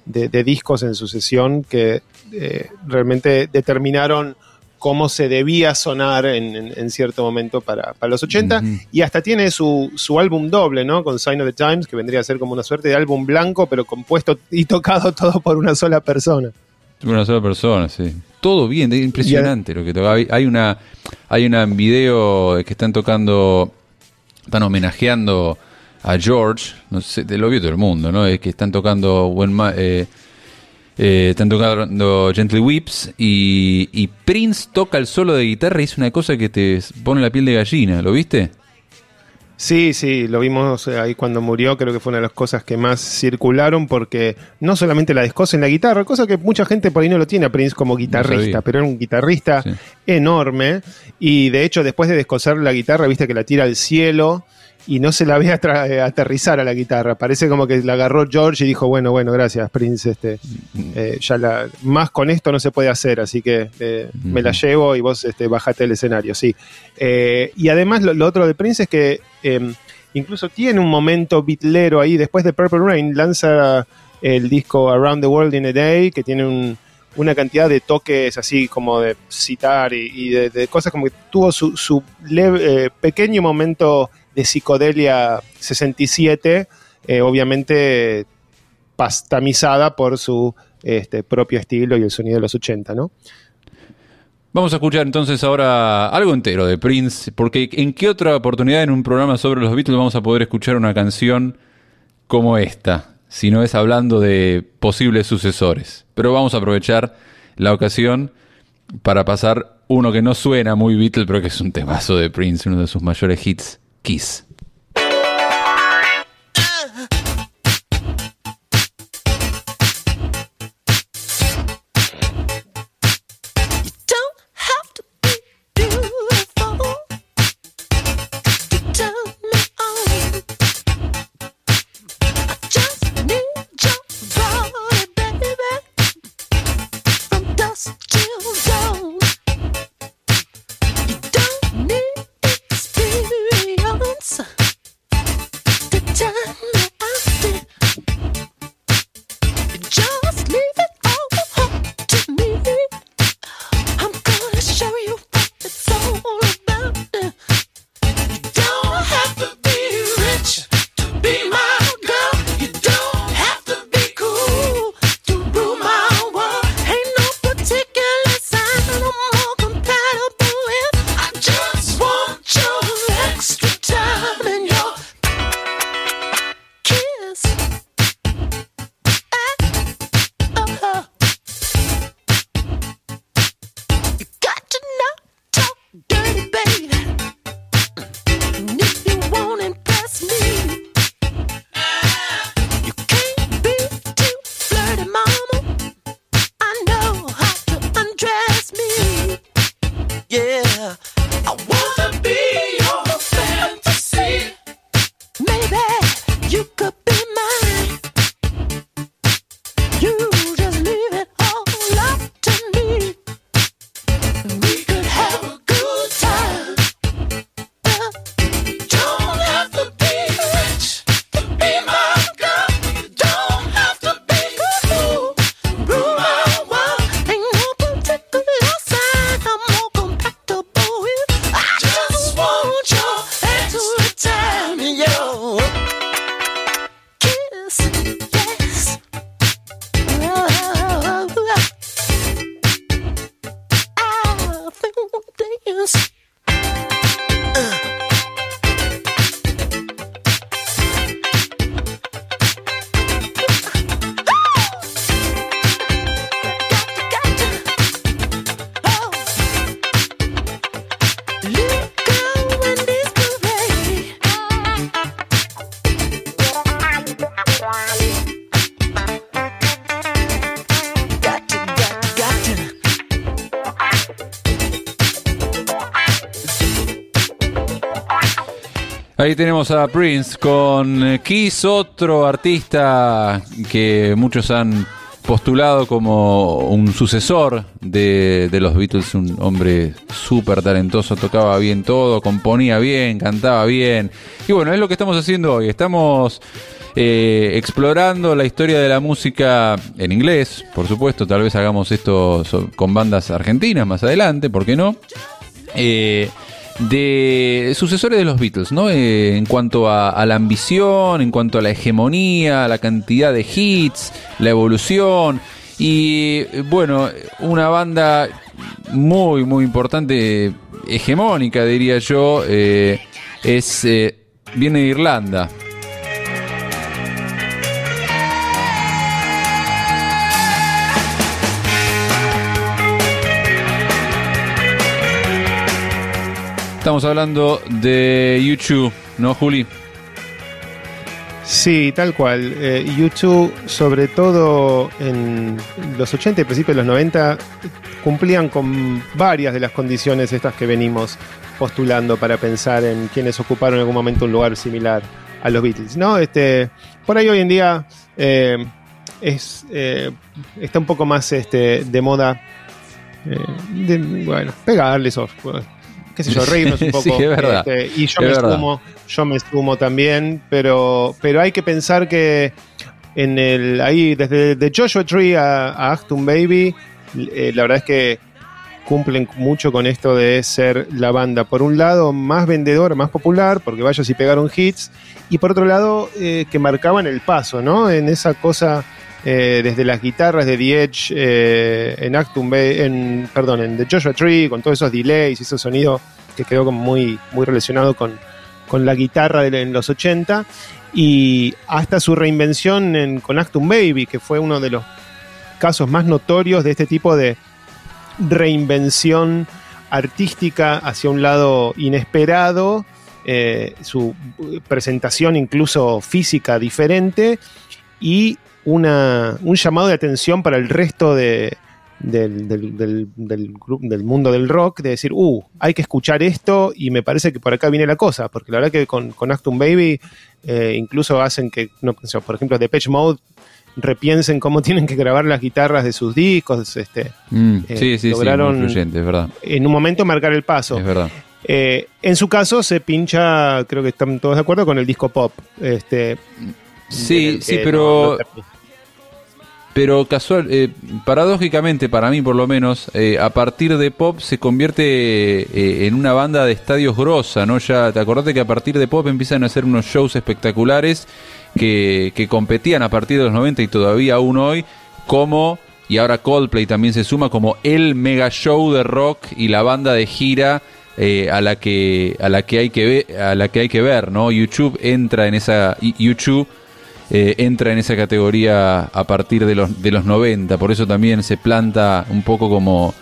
de- de discos en sucesión que eh, realmente determinaron cómo se debía sonar en, en- en cierto momento para, para los 80
Ujú.
y hasta tiene su, su álbum doble, ¿no? Con Sign of the Times, que vendría a ser como una suerte de álbum blanco, pero compuesto y tocado todo por una sola persona.
Una sola persona, sí. Todo bien, impresionante lo que toca. Hay, una hay una video que están tocando, están homenajeando a George, no sé, lo vio todo el mundo, ¿no? Es que están tocando When eh, eh, están tocando Gently Whips y, y Prince toca el solo de guitarra y es una cosa que te pone la piel de gallina, ¿lo viste?
Sí, sí, lo vimos eh, ahí cuando murió, creo que fue una de las cosas que más circularon porque no solamente la descosa en la guitarra, cosa que mucha gente por ahí no lo tiene a Prince como guitarrista, pero era un guitarrista
Sí.
enorme y de hecho después de descosar la guitarra, viste que la tira al cielo y no se la ve eh, aterrizar a la guitarra, parece como que la agarró George y dijo, bueno, bueno, gracias Prince, este, eh, ya la, más con esto no se puede hacer, así que eh, me la llevo y vos este, bajate el escenario, sí. Eh, y además lo, lo otro de Prince es que eh, incluso tiene un momento bitlero ahí, después de Purple Rain, lanza el disco Around the World in a Day, que tiene un- una cantidad de toques así como de citar y, y de, de cosas como que tuvo su, su leve- eh, pequeño momento de psicodelia 67, eh, obviamente pastamizada por su este, propio estilo y el sonido de los 80, ¿no?
Vamos a escuchar entonces ahora algo entero de Prince, porque ¿en qué otra oportunidad en un programa sobre los Beatles vamos a poder escuchar una canción como esta? Si no es hablando de posibles sucesores. Pero vamos a aprovechar
la ocasión para pasar uno que no suena muy Beatle, pero que es un temazo de Prince, uno de sus mayores hits, Kiss. Ahí tenemos a Prince con eh, Kiss, otro artista que muchos han postulado como un sucesor de, los Beatles, un hombre súper talentoso, tocaba bien todo, componía bien, cantaba bien. Y bueno, es lo que estamos haciendo hoy. Estamos eh, explorando la historia de la música en inglés, por supuesto, tal vez hagamos esto con bandas argentinas más adelante, ¿por qué no? Eh, de sucesores de los Beatles, ¿no? Eh, en cuanto a, la ambición, en cuanto a la hegemonía, la cantidad de hits, la evolución. Y eh, bueno, una banda muy, muy importante, hegemónica, diría yo, eh, es viene de Irlanda. Estamos hablando de YouTube, ¿no, Juli?
Sí, tal cual. Eh, YouTube, sobre todo en los 80 y principios de los 90, cumplían con varias de las condiciones estas que venimos postulando para pensar en quienes ocuparon en algún momento un lugar similar a los Beatles. ¿no? Este, por ahí hoy en día eh, es, eh, está un poco más este, de moda. eh, bueno, pegarles o qué sé yo, reírnos un [laughs]
Sí,
poco.
es verdad.
este, y yo
Es
me
verdad.
sumo, yo me sumo también, pero, pero hay que pensar que en el ahí desde de Joshua Tree a, a Acton Baby, eh, la verdad es que cumplen mucho con esto de ser la banda, por un lado, más vendedora, más popular, porque vaya si pegaron hits, y por otro lado, eh, que marcaban el paso, ¿no? En esa cosa, eh, desde las guitarras de The Edge, eh, en Actum perdón, en The Joshua Tree, con todos esos delays y ese sonido que quedó como muy, muy relacionado con, con la guitarra en los 80, y hasta su reinvención en- con Actum Baby, que fue uno de los casos más notorios de este tipo de reinvención artística hacia un lado inesperado, eh, su presentación incluso física diferente y una, un llamado de atención para el resto de, del, del- del- del mundo del rock, de decir, uh, hay que escuchar esto y me parece que por acá viene la cosa, porque la verdad que con, con Actum Baby eh, incluso hacen que, no, por ejemplo, Depeche Mode repiensen cómo [laughs] tienen que grabar las guitarras de sus discos, este,
Mm,
Eh,
sí, sí,
lograron-
sí, es verdad.
en un momento marcar el paso.
Es verdad.
Eh, en su caso se pincha, creo que están todos de acuerdo con el disco pop. Este,
Sí, sí, pero,
no- no-
pero casual, eh, paradójicamente, para mí por lo menos, eh, a partir de pop se convierte eh, en una banda de estadios grosa, ¿no? Ya, te acordate que a partir de pop empiezan a hacer unos shows espectaculares que, que competían a partir de los 90 y todavía aún hoy, como, y ahora Coldplay también se suma como el mega show de rock y la banda de gira eh, a la que a la que hay que ver, a la que hay que ver, ¿no? YouTube entra en esa YouTube eh, entra en esa categoría a partir de los de los 90, por eso también se planta un poco como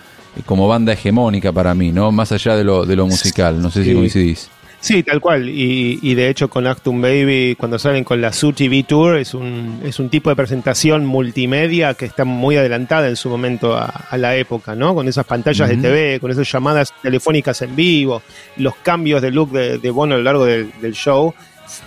como banda hegemónica para mí, ¿no? Más allá de lo de lo musical, no sé si coincidís.
Sí, tal cual. Y, y de hecho con Actum Baby, cuando salen con la Su TV Tour, es un, es un tipo de presentación multimedia que está muy adelantada en su momento a, a la época, ¿no? Con esas pantallas de TV, con esas llamadas telefónicas en vivo, los cambios de look de, de Bono a lo largo del, del show,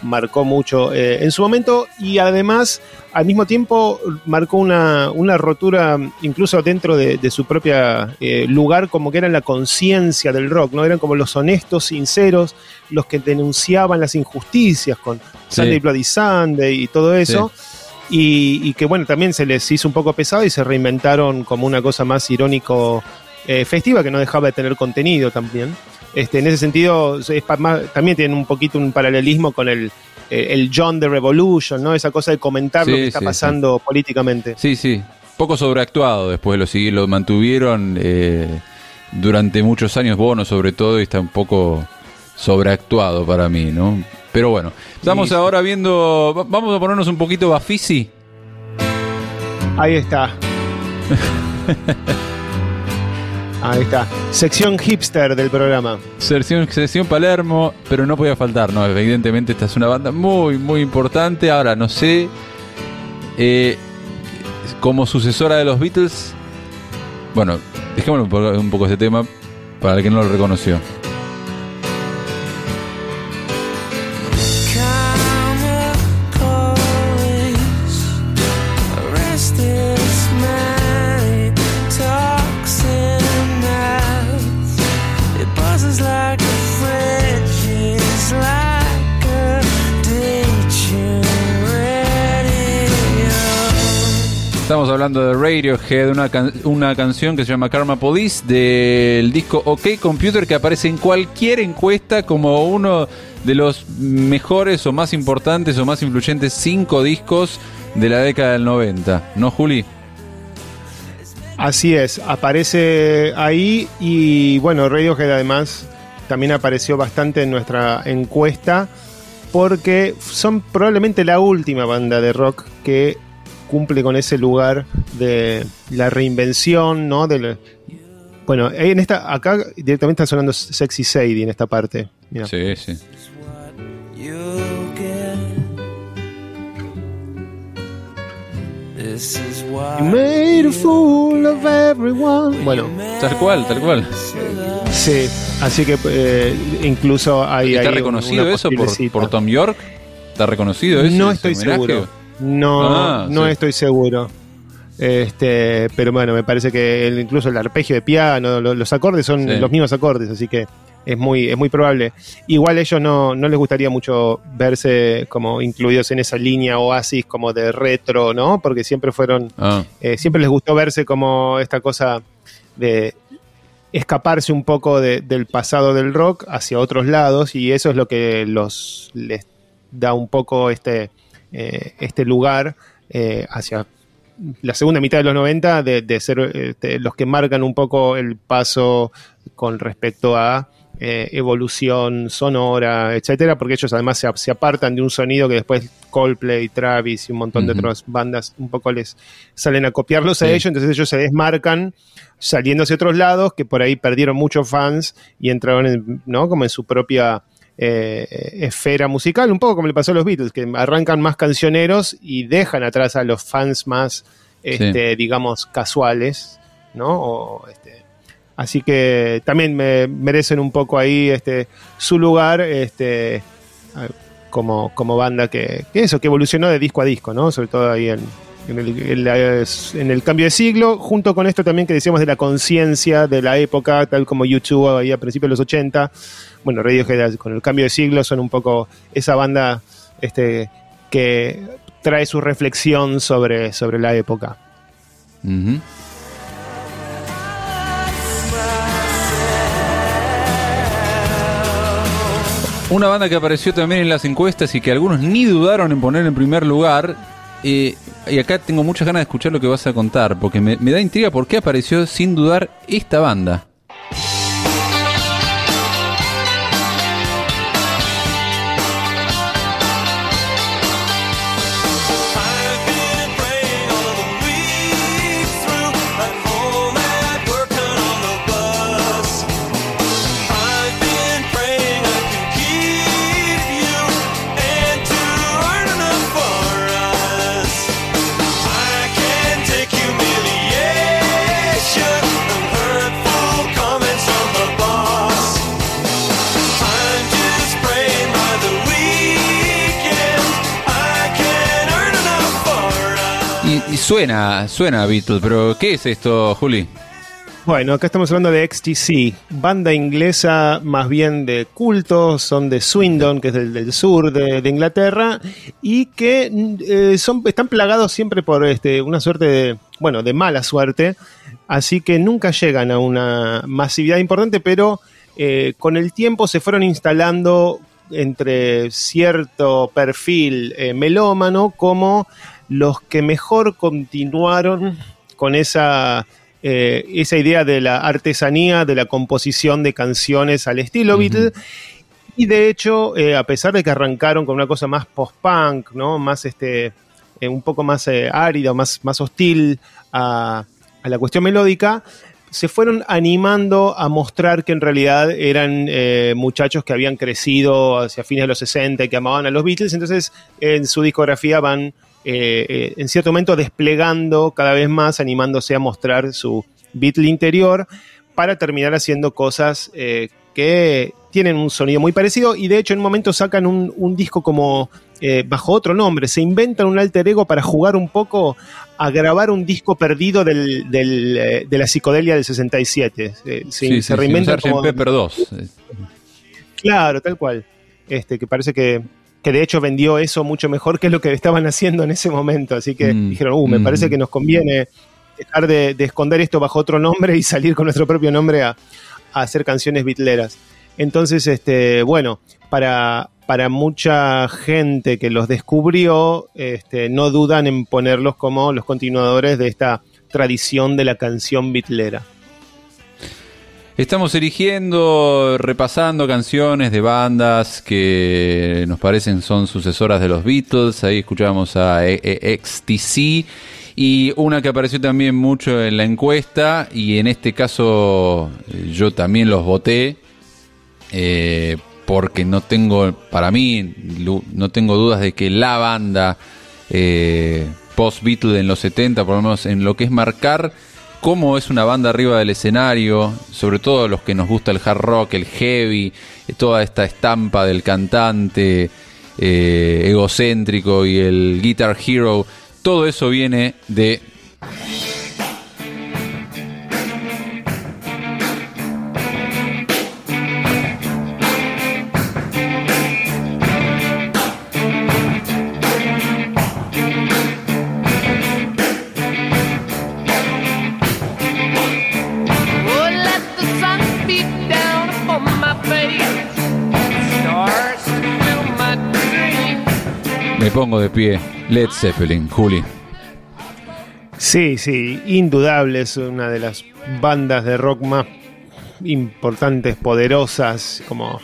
marcó mucho eh, en su momento y además al mismo tiempo marcó una, una rotura incluso dentro de, de su propia eh, lugar como que eran la conciencia del rock, ¿no? Eran como los honestos, sinceros, los que denunciaban las injusticias con
Sí.
Sunday Bloody Sunday y todo eso. Y, y que bueno, también se les hizo un poco pesado y se reinventaron como una cosa más irónico eh, festiva que no dejaba de tener contenido también. Este, en ese sentido, es pa- más- también tienen un poquito un paralelismo con el, eh, el John the Revolution, ¿no? Esa cosa de comentar lo que está
sí,
pasando políticamente.
Sí, sí. Poco sobreactuado después lo sigui- lo mantuvieron eh, durante muchos años, Bono sobre todo, y está un poco sobreactuado para mí, ¿no? Pero bueno, estamos ahora viendo. va- Vamos a ponernos un poquito Bafisi.
Ahí está. [laughs] Ahí está. Sección hipster del programa.
Sesión, sesión Palermo, pero no podía faltar, ¿no? Evidentemente esta es una banda muy, muy importante. Ahora, no sé, eh, como sucesora de los Beatles, bueno, dejémoslo un poco, un poco ese tema para el que no lo reconoció. Hablando de Radiohead, una, una canción que se llama Karma Police del disco OK Computer que aparece en cualquier encuesta como uno de los mejores o más importantes o más influyentes cinco discos de la década del 90. ¿No, Juli?
Así es, aparece ahí y bueno, Radiohead además también apareció bastante en nuestra encuesta porque son probablemente la última banda de rock que cumple con ese lugar de la reinvención, ¿no? De la- bueno, en esta acá directamente está sonando Sexy Sadie en esta parte.
Sí, sí.
You made a fool of everyone. Bueno,
Tal cual, tal cual.
sí, así que eh, incluso hay
¿Está reconocido
una
eso por, por Tom York? ¿Está reconocido eso?
No estoy
homenaje?
seguro. No,
Ah,
no
sí.
estoy seguro. Este, pero bueno, me parece que el- incluso el arpegio de piano, lo- los acordes son
Sí.
los mismos acordes, así que es muy, es muy probable. Igual a ellos no, no les gustaría mucho verse como incluidos en esa línea oasis como de retro, ¿no? Porque siempre fueron,
Ah,
eh, siempre les gustó verse como esta cosa de escaparse un poco de- del pasado del rock hacia otros lados y eso es lo que los les da un poco este, eh, este lugar eh, hacia la segunda mitad de los 90 de, de ser este, los que marcan un poco el paso con respecto a eh, evolución sonora, etcétera, porque ellos además se, se apartan de un sonido que después Coldplay, Travis y un montón de otras bandas un poco les salen a copiarlos a ellos, entonces ellos se desmarcan saliendo hacia otros lados que por ahí perdieron muchos fans y entraron en, ¿no? como en su propia eh, esfera musical, un poco como le pasó a los Beatles, que arrancan más cancioneros y dejan atrás a los fans más, este, digamos, casuales, ¿no? O, este, así que también me merecen un poco ahí este, su lugar este, como, como banda que, que eso, que evolucionó de disco a disco, ¿no? Sobre todo ahí en, en el, cambio de siglo, junto con esto también que decíamos de la conciencia de la época, tal como YouTube ahí a principios de los 80. Bueno, Radiohead con el cambio de siglo son un poco esa banda este, que trae su reflexión sobre, sobre la época.
Una banda que apareció también en las encuestas y que algunos ni dudaron en poner en primer lugar. eh, y acá tengo muchas ganas de escuchar lo que vas a contar, porque me, me da intriga por qué apareció sin dudar esta banda. Suena, suena Beatles, pero ¿qué es esto, Juli?
Bueno, acá estamos hablando de XTC, banda inglesa más bien de culto, son de Swindon, que es del, del sur de, Inglaterra, y que eh, son, están plagados siempre por este, una suerte de, bueno, de mala suerte, así que nunca llegan a una masividad importante, pero eh, con el tiempo se fueron instalando entre cierto perfil eh, melómano como los que mejor continuaron con esa, eh, esa idea de la artesanía, de la composición de canciones al estilo Beatles. Y de hecho, eh, a pesar de que arrancaron con una cosa más post-punk, ¿no? Más este. eh, un poco más árida, más, más hostil a, a la cuestión melódica, se fueron animando a mostrar que en realidad eran eh, muchachos que habían crecido hacia fines de los 60 y que amaban a los Beatles. Entonces, en su discografía van, eh, eh, en cierto momento, desplegando cada vez más, animándose a mostrar su Beatle interior para terminar haciendo cosas eh, que tienen un sonido muy parecido y de hecho en un momento sacan un, un disco como eh, bajo otro nombre, se inventan un alter ego para jugar un poco a grabar un disco perdido del, del, eh, de la psicodelia del 67. Eh, se,
Sí, sí,
se
sí,
reinventan
Sgt.
como-
Pepper 2.
Claro, tal cual. Este, que parece que, que de hecho vendió eso mucho mejor que lo que estaban [laughs] haciendo en ese momento. Así que
Mm,
dijeron, uh, me
mm.
parece que nos conviene dejar de, de esconder esto bajo otro nombre [laughs] y salir con nuestro propio nombre a, a hacer canciones bitleras. Entonces, este, bueno, para, para mucha gente que los descubrió, este, no dudan en ponerlos como los continuadores de esta tradición de la canción bitlera.
Estamos eligiendo, repasando canciones de bandas que nos parecen son sucesoras de los Beatles. Ahí escuchábamos a E- E- XTC y una que apareció también mucho en la encuesta y en este caso eh, yo también los voté eh, porque no tengo, para mí, no tengo dudas de que la banda eh, post-Beatle en los 70, por lo menos en lo que es marcar cómo es una banda arriba del escenario, sobre todo los que nos gusta el hard rock, el heavy, toda esta estampa del cantante eh, egocéntrico y el guitar hero, todo eso viene de pongo de pie, Led Zeppelin, Juli.
Sí, sí, indudable, es una de las bandas de rock más importantes, poderosas, como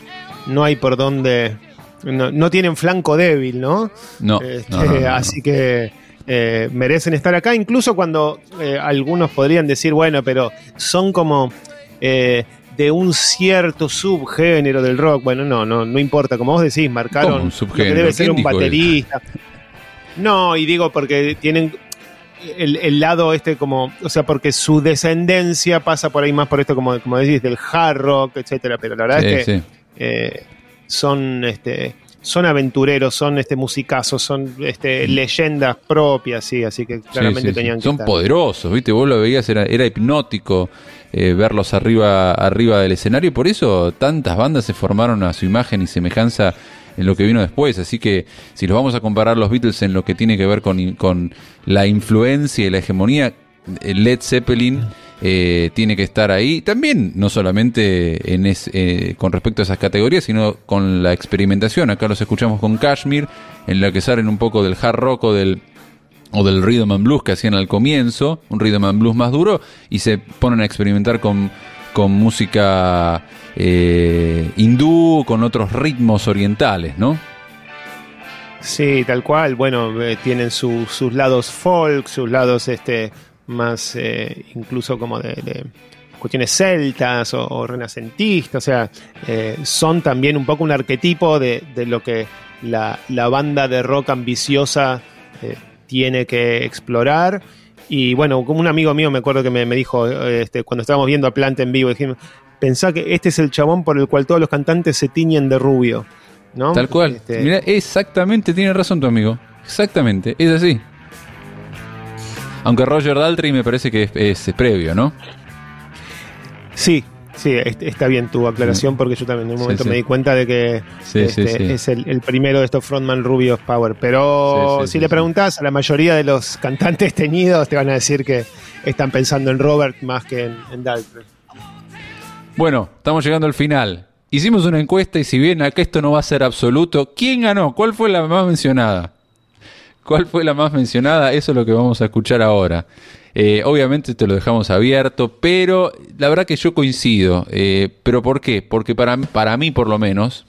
no hay por dónde no, no tienen flanco débil, ¿no?
No,
Este,
no, no.
Así que eh, merecen estar acá, incluso cuando eh, algunos podrían decir, bueno, pero son como eh, de un cierto subgénero del rock. Bueno, no, no, no importa, como vos decís, marcaron
¿Cómo un
lo que debe ser
¿Quién
un baterista. No, y digo porque tienen el, el lado este como, o sea, porque su descendencia pasa por ahí más por esto, como, como decís, del hard rock, etcétera, pero la verdad
Sí,
es que
sí.
eh, son este son aventureros, son este musicazos, son este leyendas propias, sí, así que claramente
Sí, sí, sí.
tenían que
Son
estar.
poderosos, ¿viste? Vos lo veías, era, era hipnótico eh, verlos arriba, arriba del escenario. Por eso tantas bandas se formaron a su imagen y semejanza en lo que vino después. Así que si los vamos a comparar los Beatles en lo que tiene que ver con, con la influencia y la hegemonía, eh, Led Zeppelin eh, tiene que estar ahí. También, no solamente en con respecto a esas categorías, sino con la experimentación. Acá los escuchamos con Kashmir, en la que salen un poco del hard rock o del o del rhythm and blues que hacían al comienzo, un rhythm and blues más duro, y se ponen a experimentar con, con música eh, hindú, con otros ritmos orientales, ¿no?
Sí, tal cual. Bueno, eh, tienen su- sus lados folk, sus lados este más eh, incluso como de, cuestiones celtas o, o renacentistas. O sea, eh, son también un poco un arquetipo de, de lo que la, la banda de rock ambiciosa tiene que explorar. Y bueno, como un amigo mío me acuerdo que me, me dijo eh, este, cuando estábamos viendo a Planta en vivo, dijimos, pensá que este es el chabón por el cual todos los cantantes se tiñen de rubio. ¿no?
Tal cual.
Este,
Mira, exactamente, tiene razón tu amigo. Exactamente, es así. Aunque Roger Daltrey me parece que es, es previo, ¿no?
Sí, sí, est- está bien tu aclaración porque yo también en un momento
sí.
me di cuenta de que
Sí,
este,
sí, sí.
es el, el primero de estos frontman rubios Power. Pero
Sí, sí,
si
sí,
le
sí.
preguntas a la mayoría de los cantantes teñidos te van a decir que están pensando en Robert más que en, en Daltrey.
Bueno, estamos llegando al final. Hicimos una encuesta y si bien acá esto no va a ser absoluto, ¿quién ganó? ¿Cuál fue la más mencionada? ¿Cuál fue la más mencionada? Eso es lo que vamos a escuchar ahora. Eh, obviamente te lo dejamos abierto, pero la verdad que yo coincido. Eh, ¿Pero por qué? Porque para, para mí, por lo menos,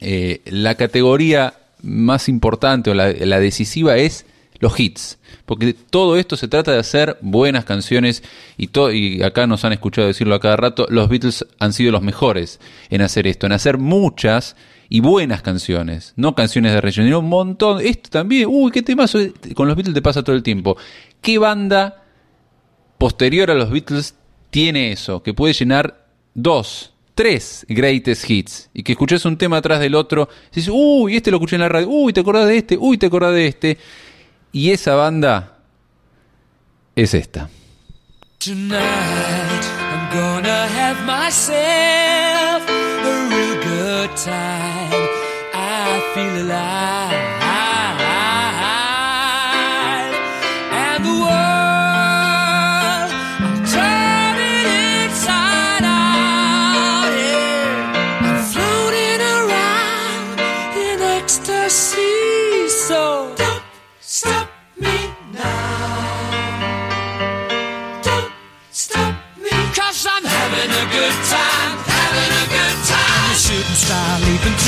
eh, la categoría más importante o la, la decisiva es los hits. Porque todo esto se trata de hacer buenas canciones y, to- y acá nos han escuchado decirlo a cada rato, los Beatles han sido los mejores en hacer esto, en hacer muchas y buenas canciones, no canciones de relleno, un montón. Esto también, uy, qué temazo, con los Beatles te pasa todo el tiempo. ¿Qué banda posterior a los Beatles tiene eso? Que puede llenar dos, tres greatest hits. Y que escuches un tema atrás del otro. Y dices, uy, este lo escuché en la radio. Uy, te acordás de este. Uy, te acordás de este. Y esa banda es esta.
Tonight I'm gonna have myself time. I feel alive. I'm a shooting star leaping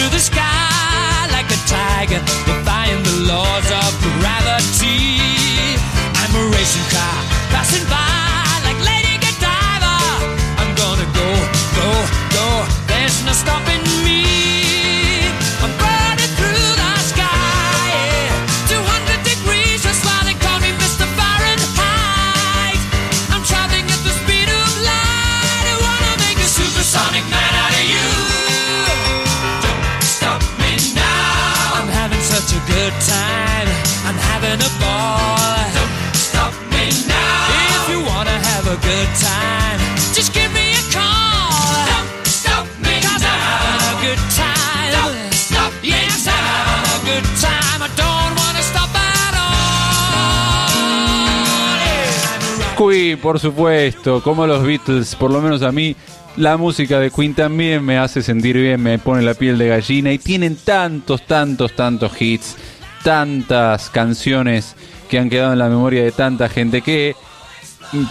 por supuesto, como los Beatles, por lo menos a mí, la música de Queen también me hace sentir bien, me pone la piel de gallina y tienen tantos, tantos, tantos hits, tantas canciones que han quedado en la memoria de tanta gente que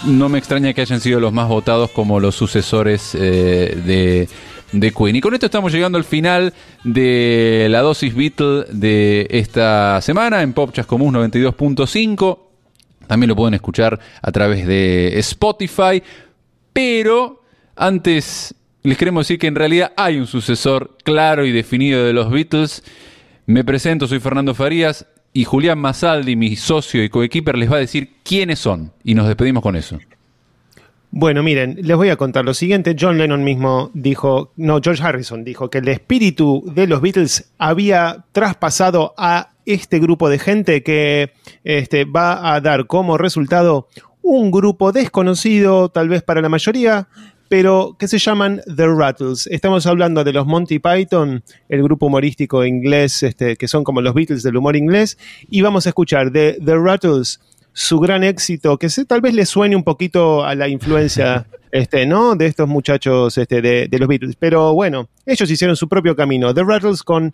no me extraña que hayan sido los más votados como los sucesores eh, de, Queen. Y con esto estamos llegando al final de la dosis Beatle de esta semana en Pop Común 92.5. También lo pueden escuchar a través de Spotify. Pero antes les queremos decir que en realidad hay un sucesor claro y definido de los Beatles. Me presento, soy Fernando Farías y Julián Masaldi, mi socio y coequiper, les va a decir quiénes son. Y nos despedimos con eso.
Bueno, miren, les voy a contar lo siguiente. John Lennon mismo dijo, no, George Harrison dijo que el espíritu de los Beatles había traspasado a este grupo de gente que este, va a dar como resultado un grupo desconocido, tal vez para la mayoría, pero que se llaman The Rattles. Estamos hablando de los Monty Python, el grupo humorístico inglés, este, que son como los Beatles del humor inglés, y vamos a escuchar de The Rattles su gran éxito, que se, tal vez le suene un poquito a la influencia [laughs] este, ¿no? de estos muchachos este, de, de los Beatles. Pero bueno, ellos hicieron su propio camino. The Rattles con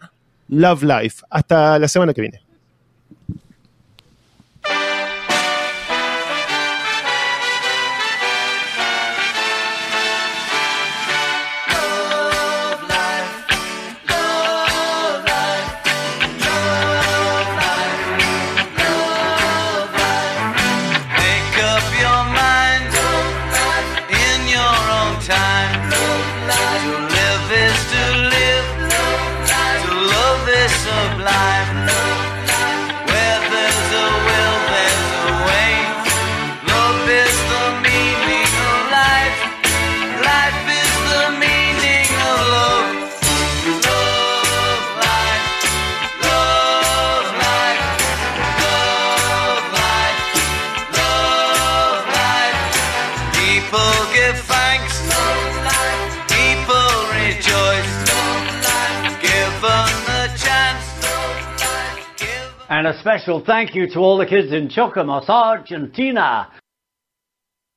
Love Life. Hasta la semana que viene.
And a special thank you to all the kids in Chocomas, Argentina.